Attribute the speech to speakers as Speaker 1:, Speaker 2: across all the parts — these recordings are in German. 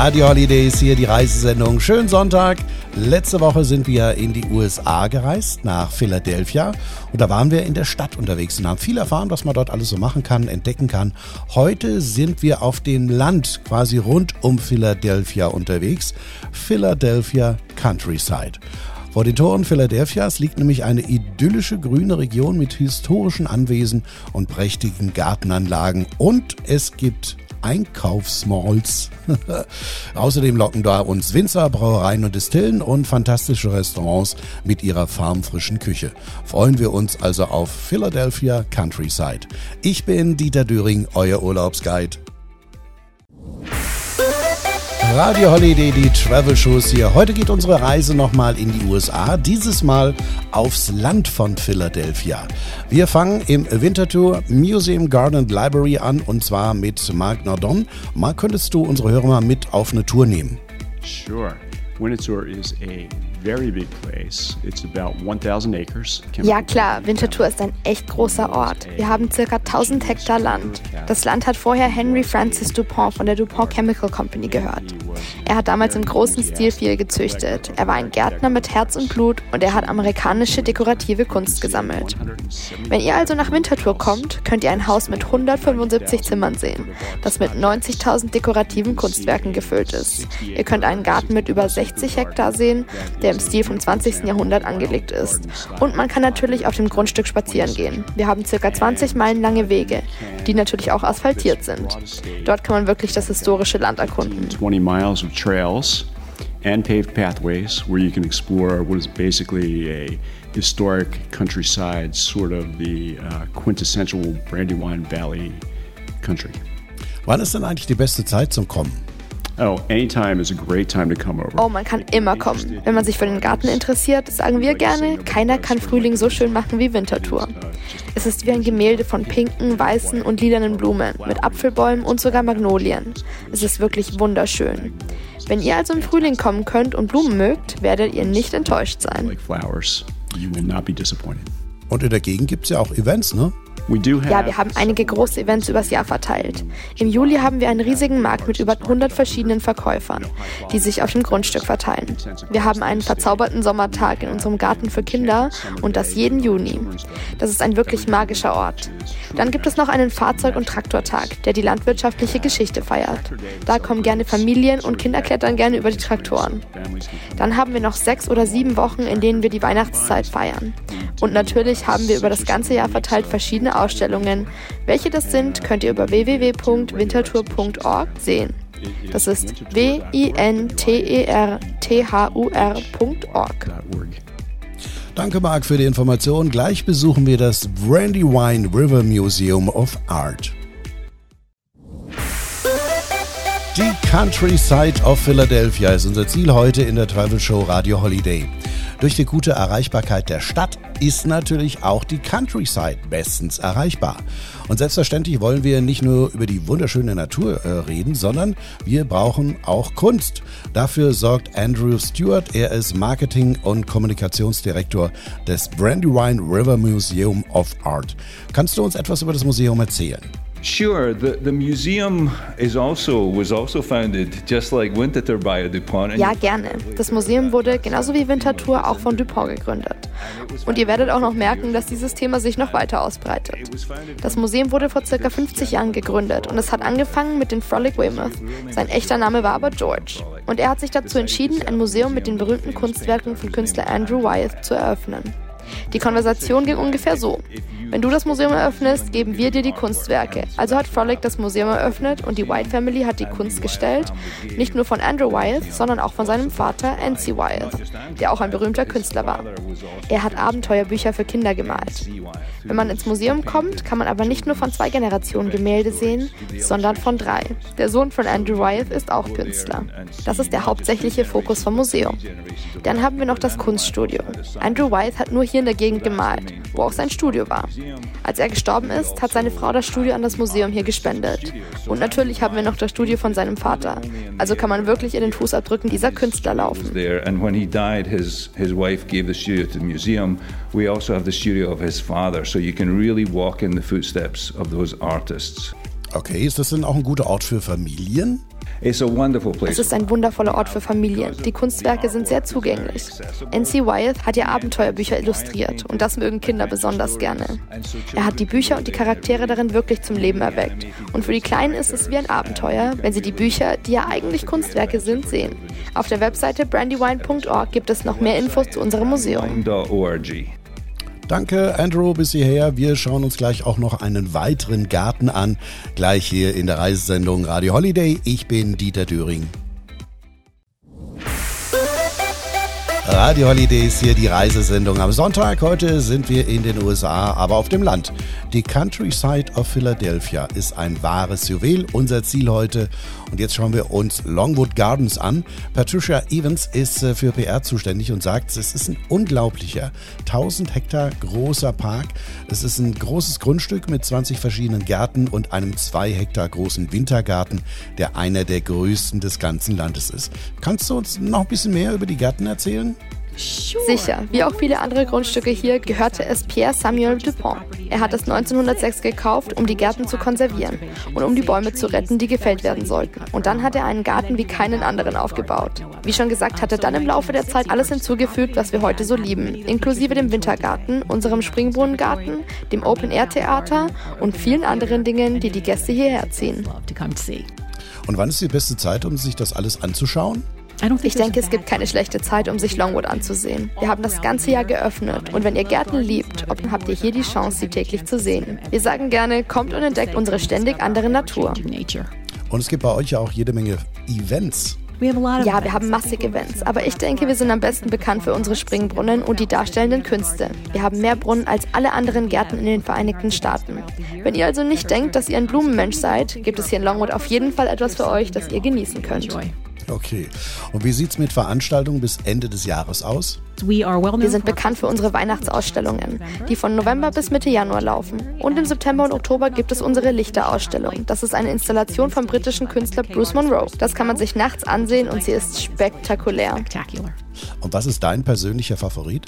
Speaker 1: Radio Holidays hier die Reisesendung. Schönen Sonntag. Letzte Woche sind wir in die USA gereist, nach Philadelphia. Und da waren wir in der Stadt unterwegs und haben viel erfahren, was man dort alles so machen kann, entdecken kann. Heute sind wir auf dem Land, quasi rund um Philadelphia unterwegs. Philadelphia Countryside. Vor den Toren Philadelphias liegt nämlich eine idyllische grüne Region mit historischen Anwesen und prächtigen Gartenanlagen. Und es gibt Einkaufsmalls. Außerdem locken da uns Winzer, Brauereien und Distillen und fantastische Restaurants mit ihrer farmfrischen Küche. Freuen wir uns also auf Philadelphia Countryside. Ich bin Dieter Düring, euer Urlaubsguide. Radio Holiday, die Travel Shows hier. Heute geht unsere Reise nochmal in die USA, dieses Mal aufs Land von Philadelphia. Wir fangen im Winterthur Museum Garden Library an und zwar mit Mark Nardon. Mark, könntest du unsere Hörer mal mit auf eine Tour nehmen?
Speaker 2: Sure. Winterthur is a very big place. It's about 1000 acres.
Speaker 3: Ja klar, Winterthur ist ein echt großer Ort. Wir haben circa 1000 Hektar Land. Das Land hat vorher Henry Francis DuPont von der DuPont Chemical Company gehört. Er hat damals im großen Stil viel gezüchtet. Er war ein Gärtner mit Herz und Blut und er hat amerikanische dekorative Kunst gesammelt. Wenn ihr also nach Winterthur kommt, könnt ihr ein Haus mit 175 Zimmern sehen, das mit 90.000 dekorativen Kunstwerken gefüllt ist. Ihr könnt einen Garten mit über 60 60 Hektar sehen, der im Stil vom 20. Jahrhundert angelegt ist. Und man kann natürlich auf dem Grundstück spazieren gehen. Wir haben circa 20 Meilen lange Wege, die natürlich auch asphaltiert sind. Dort kann man wirklich das historische Land erkunden.
Speaker 2: 20 miles of trails and paved pathways where you can explore what is basically a historic countryside, sort of the uh, quintessential Brandywine Valley country.
Speaker 1: Wann ist denn eigentlich die beste Zeit zum Kommen?
Speaker 2: Oh, anytime is a great time to come over.
Speaker 3: Oh, man kann immer kommen. Wenn man sich für den Garten interessiert, sagen wir gerne, keiner kann Frühling so schön machen wie Winterthur. Es ist wie ein Gemälde von pinken, weißen und lilanen Blumen mit Apfelbäumen und sogar Magnolien. Es ist wirklich wunderschön. Wenn ihr also im Frühling kommen könnt und Blumen mögt, werdet ihr nicht enttäuscht sein.
Speaker 1: Und in der Gegend gibt es ja auch Events, ne?
Speaker 3: Ja, wir haben einige große Events übers Jahr verteilt. Im Juli haben wir einen riesigen Markt mit über 100 verschiedenen Verkäufern, die sich auf dem Grundstück verteilen. Wir haben einen verzauberten Sommertag in unserem Garten für Kinder und das jeden Juni. Das ist ein wirklich magischer Ort. Dann gibt es noch einen Fahrzeug- und Traktortag, der die landwirtschaftliche Geschichte feiert. Da kommen gerne Familien und Kinder klettern gerne über die Traktoren. Dann haben wir noch sechs oder sieben Wochen, in denen wir die Weihnachtszeit feiern. Und natürlich haben wir über das ganze Jahr verteilt verschiedene Ausstellungen. Welche das sind, könnt ihr über www.wintertour.org sehen. Das ist W-I-N-T-E-R-T-H-U-R.org.
Speaker 1: Danke, Marc, für die Information. Gleich besuchen wir das Brandywine River Museum of Art. Die Countryside of Philadelphia ist unser Ziel heute in der Travel Show Radio Holiday. Durch die gute Erreichbarkeit der Stadt ist natürlich auch die Countryside bestens erreichbar. Und selbstverständlich wollen wir nicht nur über die wunderschöne Natur äh, reden, sondern wir brauchen auch Kunst. Dafür sorgt Andrew Stewart. Er ist Marketing- und Kommunikationsdirektor des Brandywine River Museum of Art. Kannst du uns etwas über das Museum erzählen?
Speaker 4: Sure, the, the museum is also, was also founded just like Winterthur by a DuPont.
Speaker 3: Ja, gerne. Das Museum wurde genauso wie Winterthur auch von DuPont gegründet. Und ihr werdet auch noch merken, dass dieses Thema sich noch weiter ausbreitet. Das Museum wurde vor circa 50 Jahren gegründet und es hat angefangen mit den Frolic Weymouth. Sein echter Name war aber George. Und er hat sich dazu entschieden, ein Museum mit den berühmten Kunstwerken von Künstler Andrew Wyeth zu eröffnen. Die Konversation ging ungefähr so. Wenn du das Museum eröffnest, geben wir dir die Kunstwerke. Also hat Frolic das Museum eröffnet und die White Family hat die Kunst gestellt, nicht nur von Andrew Wyeth, sondern auch von seinem Vater N.C. Wyeth, der auch ein berühmter Künstler war. Er hat Abenteuerbücher für Kinder gemalt. Wenn man ins Museum kommt, kann man aber nicht nur von zwei Generationen Gemälde sehen, sondern von drei. Der Sohn von Andrew Wyeth ist auch Künstler. Das ist der hauptsächliche Fokus vom Museum. Dann haben wir noch das Kunststudio. Andrew Wyeth hat nur hier in der Gegend gemalt, wo auch sein Studio war. Als er gestorben ist, hat seine Frau das Studio an das Museum hier gespendet. Und natürlich haben wir noch das Studio von seinem Vater. Also kann man wirklich in den Fußabdrücken dieser Künstler laufen.
Speaker 4: And when he died, his, his wife gave studio to the museum. We also have the studio of his father, so you can really walk in the footsteps of those artists.
Speaker 1: Okay, ist das denn auch ein guter Ort für Familien?
Speaker 3: Es ist ein wundervoller Ort für Familien. Die Kunstwerke sind sehr zugänglich. N.C. Wyeth hat ihr Abenteuerbücher illustriert und das mögen Kinder besonders gerne. Er hat die Bücher und die Charaktere darin wirklich zum Leben erweckt. Und für die Kleinen ist es wie ein Abenteuer, wenn sie die Bücher, die ja eigentlich Kunstwerke sind, sehen. Auf der Webseite brandywine.org gibt es noch mehr Infos zu unserem Museum.
Speaker 1: Danke, Andrew, bis hierher. Wir schauen uns gleich auch noch einen weiteren Garten an. Gleich hier in der Reisesendung Radio Holiday. Ich bin Dieter Döring. Radio Holidays hier die Reisesendung am Sonntag. Heute sind wir in den USA, aber auf dem Land. Die Countryside of Philadelphia ist ein wahres Juwel, unser Ziel heute. Und jetzt schauen wir uns Longwood Gardens an. Patricia Evans ist äh, für PR zuständig und sagt, es ist ein unglaublicher 1000 Hektar großer Park. Es ist ein großes Grundstück mit 20 verschiedenen Gärten und einem 2 Hektar großen Wintergarten, der einer der größten des ganzen Landes ist. Kannst du uns noch ein bisschen mehr über die Gärten erzählen?
Speaker 3: Sicher, wie auch viele andere Grundstücke hier, gehörte es Pierre Samuel Dupont. Er hat es 1906 gekauft, um die Gärten zu konservieren und um die Bäume zu retten, die gefällt werden sollten. Und dann hat er einen Garten wie keinen anderen aufgebaut. Wie schon gesagt, hat er dann im Laufe der Zeit alles hinzugefügt, was wir heute so lieben, inklusive dem Wintergarten, unserem Springbrunnengarten, dem Open-Air-Theater und vielen anderen Dingen, die die Gäste hierher ziehen.
Speaker 1: Und wann ist die beste Zeit, um sich das alles anzuschauen?
Speaker 3: Ich denke, es gibt keine schlechte Zeit, um sich Longwood anzusehen. Wir haben das ganze Jahr geöffnet und wenn ihr Gärten liebt, habt ihr hier die Chance, sie täglich zu sehen. Wir sagen gerne, kommt und entdeckt unsere ständig andere Natur.
Speaker 1: Und es gibt bei euch ja auch jede Menge Events.
Speaker 3: Ja, wir haben massig Events, aber ich denke, wir sind am besten bekannt für unsere Springbrunnen und die darstellenden Künste. Wir haben mehr Brunnen als alle anderen Gärten in den Vereinigten Staaten. Wenn ihr also nicht denkt, dass ihr ein Blumenmensch seid, gibt es hier in Longwood auf jeden Fall etwas für euch, das ihr genießen könnt.
Speaker 1: Okay. Und wie sieht es mit Veranstaltungen bis Ende des Jahres aus?
Speaker 3: Wir sind bekannt für unsere Weihnachtsausstellungen, die von November bis Mitte Januar laufen. Und im September und Oktober gibt es unsere Lichterausstellung. Das ist eine Installation vom britischen Künstler Bruce Monroe. Das kann man sich nachts ansehen und sie ist spektakulär.
Speaker 1: Und was ist dein persönlicher Favorit?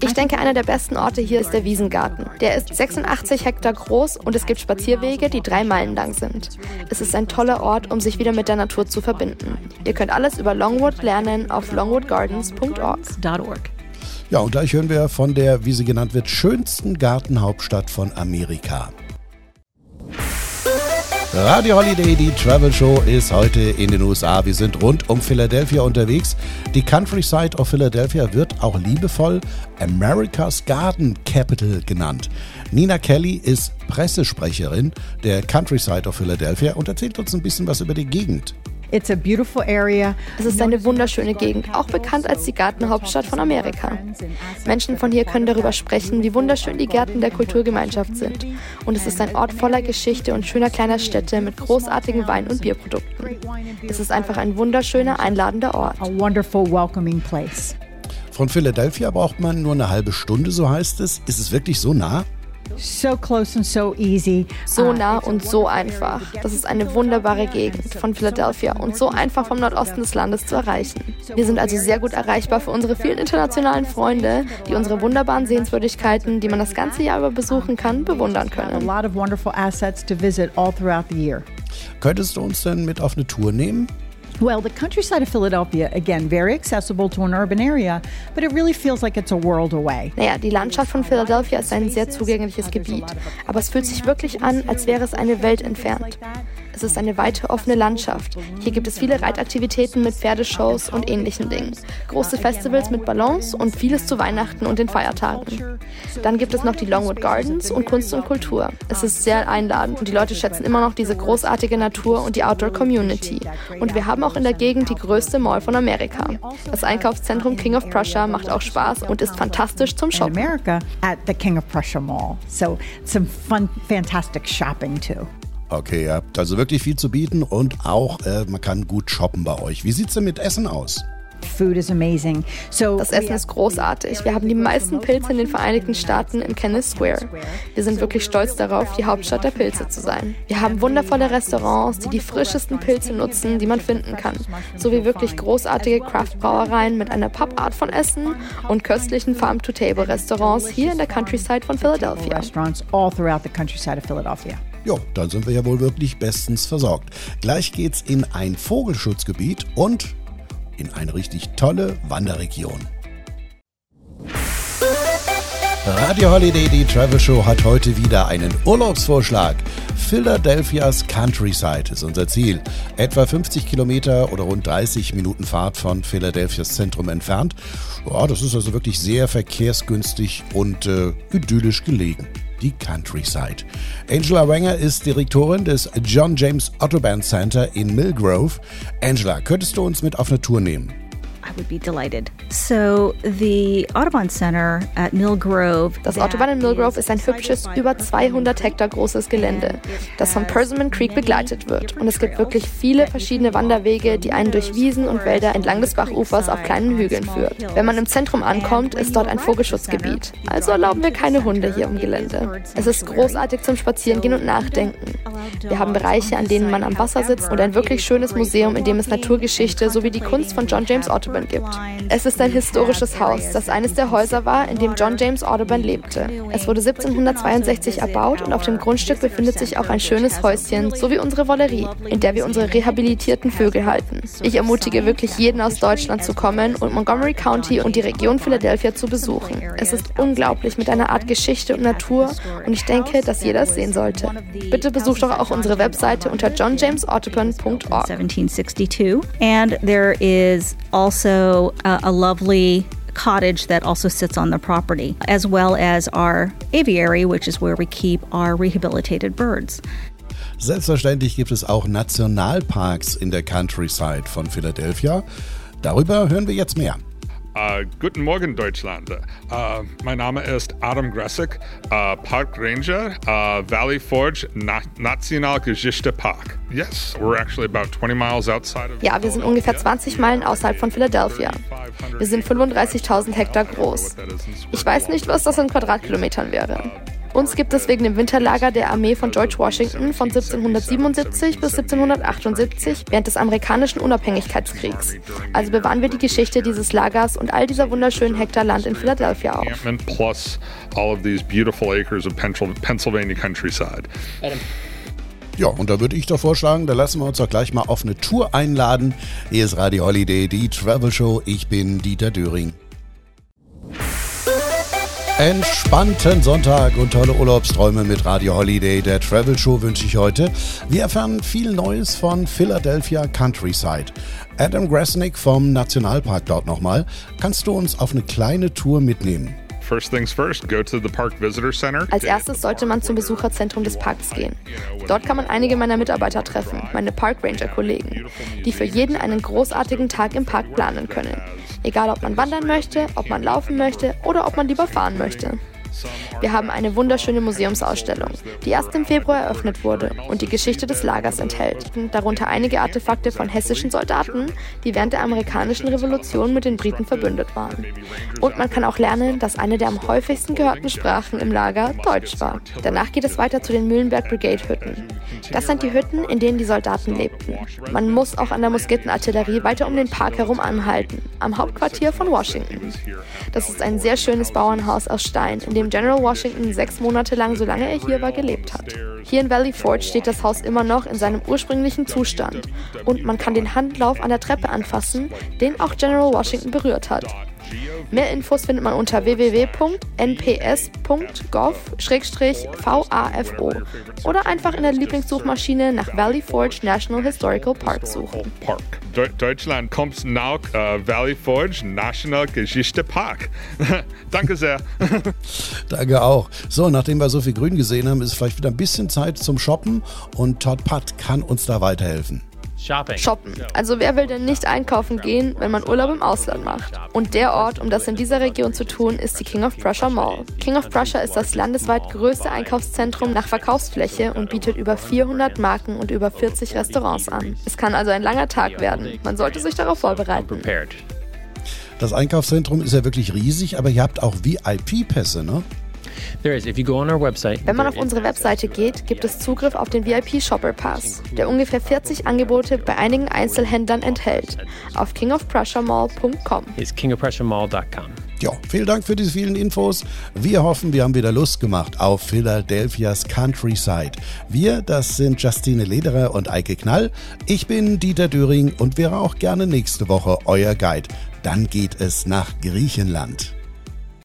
Speaker 3: Ich denke, einer der besten Orte hier ist der Wiesengarten. Der ist 86 Hektar groß und es gibt Spazierwege, die drei Meilen lang sind. Es ist ein toller Ort, um sich wieder mit der Natur zu verbinden. Ihr könnt alles über Longwood lernen auf longwoodgardens.org.
Speaker 1: Ja, und gleich hören wir von der, wie sie genannt wird, schönsten Gartenhauptstadt von Amerika. Radio Holiday, die Travel Show, ist heute in den USA. Wir sind rund um Philadelphia unterwegs. Die Countryside of Philadelphia wird auch liebevoll America's Garden Capital genannt. Nina Kelly ist Pressesprecherin der Countryside of Philadelphia und erzählt uns ein bisschen was über die Gegend.
Speaker 3: It's a beautiful area. Es ist eine wunderschöne Gegend, auch bekannt als die Gartenhauptstadt von Amerika. Menschen von hier können darüber sprechen, wie wunderschön die Gärten der Kulturgemeinschaft sind. Und es ist ein Ort voller Geschichte und schöner kleiner Städte mit großartigen Wein- und Bierprodukten. Es ist einfach ein wunderschöner, einladender Ort. A wonderful, welcoming
Speaker 1: place. Von Philadelphia braucht man nur eine halbe Stunde, so heißt es. Ist es wirklich so nah?
Speaker 3: So close and so easy. So nah und so einfach. Das ist eine wunderbare Gegend von Philadelphia und so einfach vom Nordosten des Landes zu erreichen. Wir sind also sehr gut erreichbar für unsere vielen internationalen Freunde, die unsere wunderbaren Sehenswürdigkeiten, die man das ganze Jahr über besuchen kann, bewundern können.
Speaker 1: Könntest du uns denn mit auf eine Tour nehmen?
Speaker 5: Well, the countryside of Philadelphia, again, very accessible to an urban area, but it really feels like it's a world away.
Speaker 3: Naja, die Landschaft von Philadelphia ist ein sehr zugängliches Gebiet, aber es fühlt sich wirklich an, als wäre es eine Welt entfernt. Es ist eine weite, offene Landschaft. Hier gibt es viele Reitaktivitäten mit Pferdeshows und ähnlichen Dingen. Große Festivals mit Ballons und vieles zu Weihnachten und den Feiertagen. Dann gibt es noch die Longwood Gardens und Kunst und Kultur. Es ist sehr einladend und die Leute schätzen immer noch diese großartige Natur und die Outdoor Community. Und wir haben auch in der Gegend die größte Mall von Amerika. Das Einkaufszentrum King of Prussia macht auch Spaß und ist fantastisch zum Shoppen.
Speaker 5: America at the King of Prussia Mall. So some fun, fantastic shopping too.
Speaker 1: Okay, ihr habt also wirklich viel zu bieten und auch äh, man kann gut shoppen bei euch. Wie sieht es denn mit Essen aus?
Speaker 3: Food is amazing. So das Essen ist großartig. Wir haben die meisten Pilze in den Vereinigten Staaten im Kenneth Square. Wir sind wirklich stolz darauf, die Hauptstadt der Pilze zu sein. Wir haben wundervolle Restaurants, die die frischesten Pilze nutzen, die man finden kann, sowie wirklich großartige Craft-Brauereien mit einer Pop-Art von Essen und köstlichen Farm-to-Table-Restaurants hier in der Countryside von Philadelphia.
Speaker 1: Jo, dann sind wir ja wohl wirklich bestens versorgt. Gleich geht's in ein Vogelschutzgebiet und in eine richtig tolle Wanderregion. Radio Holiday, die Travel Show, hat heute wieder einen Urlaubsvorschlag. Philadelphias Countryside ist unser Ziel. Etwa 50 Kilometer oder rund 30 Minuten Fahrt von Philadelphias Zentrum entfernt. Ja, das ist also wirklich sehr verkehrsgünstig und äh, idyllisch gelegen. Die Countryside. Angela Wenger ist Direktorin des John James Autobahn Center in Millgrove. Angela, könntest du uns mit auf eine Tour nehmen?
Speaker 6: I would be delighted. So the Audubon Center at Mill Grove.
Speaker 3: Das Autobahn in Mill Grove ist ein hübsches, über 200 Hektar großes Gelände, das vom Persimmon Creek begleitet wird. Und es gibt wirklich viele verschiedene Wanderwege, die einen durch Wiesen und Wälder entlang des Bachufers auf kleinen Hügeln führt. Wenn man im Zentrum ankommt, ist dort ein Vogelschutzgebiet. Also erlauben wir keine Hunde hier im Gelände. Es ist großartig zum Spazierengehen und Nachdenken. Wir haben Bereiche, an denen man am Wasser sitzt und ein wirklich schönes Museum, in dem es Naturgeschichte sowie die Kunst von John James Audubon gibt. Es ist ein historisches Haus, das eines der Häuser war, in dem John James Audubon lebte. Es wurde 1762 erbaut und auf dem Grundstück befindet sich auch ein schönes Häuschen sowie unsere Wollerie, in der wir unsere rehabilitierten Vögel halten. Ich ermutige wirklich jeden aus Deutschland zu kommen und Montgomery County und die Region Philadelphia zu besuchen. Es ist unglaublich mit einer Art Geschichte und Natur und ich denke, dass jeder es sehen sollte. Bitte besucht doch auch unsere Webseite unter johnjamesautobahn.org.
Speaker 6: 1762 and there is also uh, a lovely cottage that also sits on the property, as well as our aviary, which is where we keep our rehabilitated birds.
Speaker 1: Selbstverständlich gibt es auch Nationalparks in der Countryside von Philadelphia. Darüber hören wir jetzt mehr.
Speaker 7: Uh, guten Morgen, Deutschland. Uh, mein Name ist Adam Gressig, uh, Park Ranger, Valley Forge Na Nationalgeschichte Park. Yes, we're actually about 20 miles outside of
Speaker 3: Ja, wir sind ungefähr 20 Meilen außerhalb von Philadelphia. Wir sind 35.000 Hektar groß. Ich weiß nicht, was das in Quadratkilometern wäre. Uns gibt es wegen dem Winterlager der Armee von George Washington von 1777 bis 1778 während des amerikanischen Unabhängigkeitskriegs. Also bewahren wir die Geschichte dieses Lagers und all dieser wunderschönen Hektar Land in Philadelphia auf.
Speaker 7: Plus all of these beautiful acres of Pennsylvania countryside.
Speaker 1: Ja, und da würde ich doch vorschlagen, da lassen wir uns doch gleich mal auf eine Tour einladen. Hier ist Radio Holiday, die Travel Show. Ich bin Dieter Döring. Entspannten Sonntag und tolle Urlaubsträume mit Radio Holiday, der Travel Show wünsche ich heute. Wir erfahren viel Neues von Philadelphia Countryside. Adam Grasnick vom Nationalpark dort nochmal. Kannst du uns auf eine kleine Tour mitnehmen?
Speaker 3: Als erstes sollte man zum Besucherzentrum des Parks gehen. Dort kann man einige meiner Mitarbeiter treffen, meine Park Ranger Kollegen, die für jeden einen großartigen Tag im Park planen können. Egal ob man wandern möchte, ob man laufen möchte oder ob man lieber fahren möchte. Wir haben eine wunderschöne Museumsausstellung, die erst im Februar eröffnet wurde und die Geschichte des Lagers enthält, darunter einige Artefakte von hessischen Soldaten, die während der amerikanischen Revolution mit den Briten verbündet waren. Und man kann auch lernen, dass eine der am häufigsten gehörten Sprachen im Lager Deutsch war. Danach geht es weiter zu den Mühlenberg Brigade Hütten. Das sind die Hütten, in denen die Soldaten lebten. Man muss auch an der Muskettenartillerie weiter um den Park herum anhalten, am Hauptquartier von Washington. Das ist ein sehr schönes Bauernhaus aus Stein, in dem General Washington sechs Monate lang, solange er hier war, gelebt hat. Hier in Valley Forge steht das Haus immer noch in seinem ursprünglichen Zustand und man kann den Handlauf an der Treppe anfassen, den auch General Washington berührt hat. Mehr Infos findet man unter www.nps.gov-VAFO oder einfach in der Lieblingssuchmaschine nach Valley Forge National Historical Park suchen.
Speaker 7: Park. Deutschland kommt nach uh, Valley Forge National Geschichte Park. Danke sehr.
Speaker 1: Danke auch. So, nachdem wir so viel Grün gesehen haben, ist vielleicht wieder ein bisschen Zeit zum Shoppen und Todd Putt kann uns da weiterhelfen.
Speaker 3: Shoppen. Also wer will denn nicht einkaufen gehen, wenn man Urlaub im Ausland macht? Und der Ort, um das in dieser Region zu tun, ist die King of Prussia Mall. King of Prussia ist das landesweit größte Einkaufszentrum nach Verkaufsfläche und bietet über 400 Marken und über 40 Restaurants an. Es kann also ein langer Tag werden. Man sollte sich darauf vorbereiten.
Speaker 1: Das Einkaufszentrum ist ja wirklich riesig, aber ihr habt auch VIP-Pässe, ne?
Speaker 3: Wenn man auf unsere Webseite geht, gibt es Zugriff auf den VIP Shopper Pass, der ungefähr 40 Angebote bei einigen Einzelhändlern enthält. Auf
Speaker 8: kingofprussiamall.com.
Speaker 1: Ja, vielen Dank für diese vielen Infos. Wir hoffen, wir haben wieder Lust gemacht auf Philadelphias Countryside. Wir, das sind Justine Lederer und Eike Knall. Ich bin Dieter Döring und wäre auch gerne nächste Woche euer Guide. Dann geht es nach Griechenland.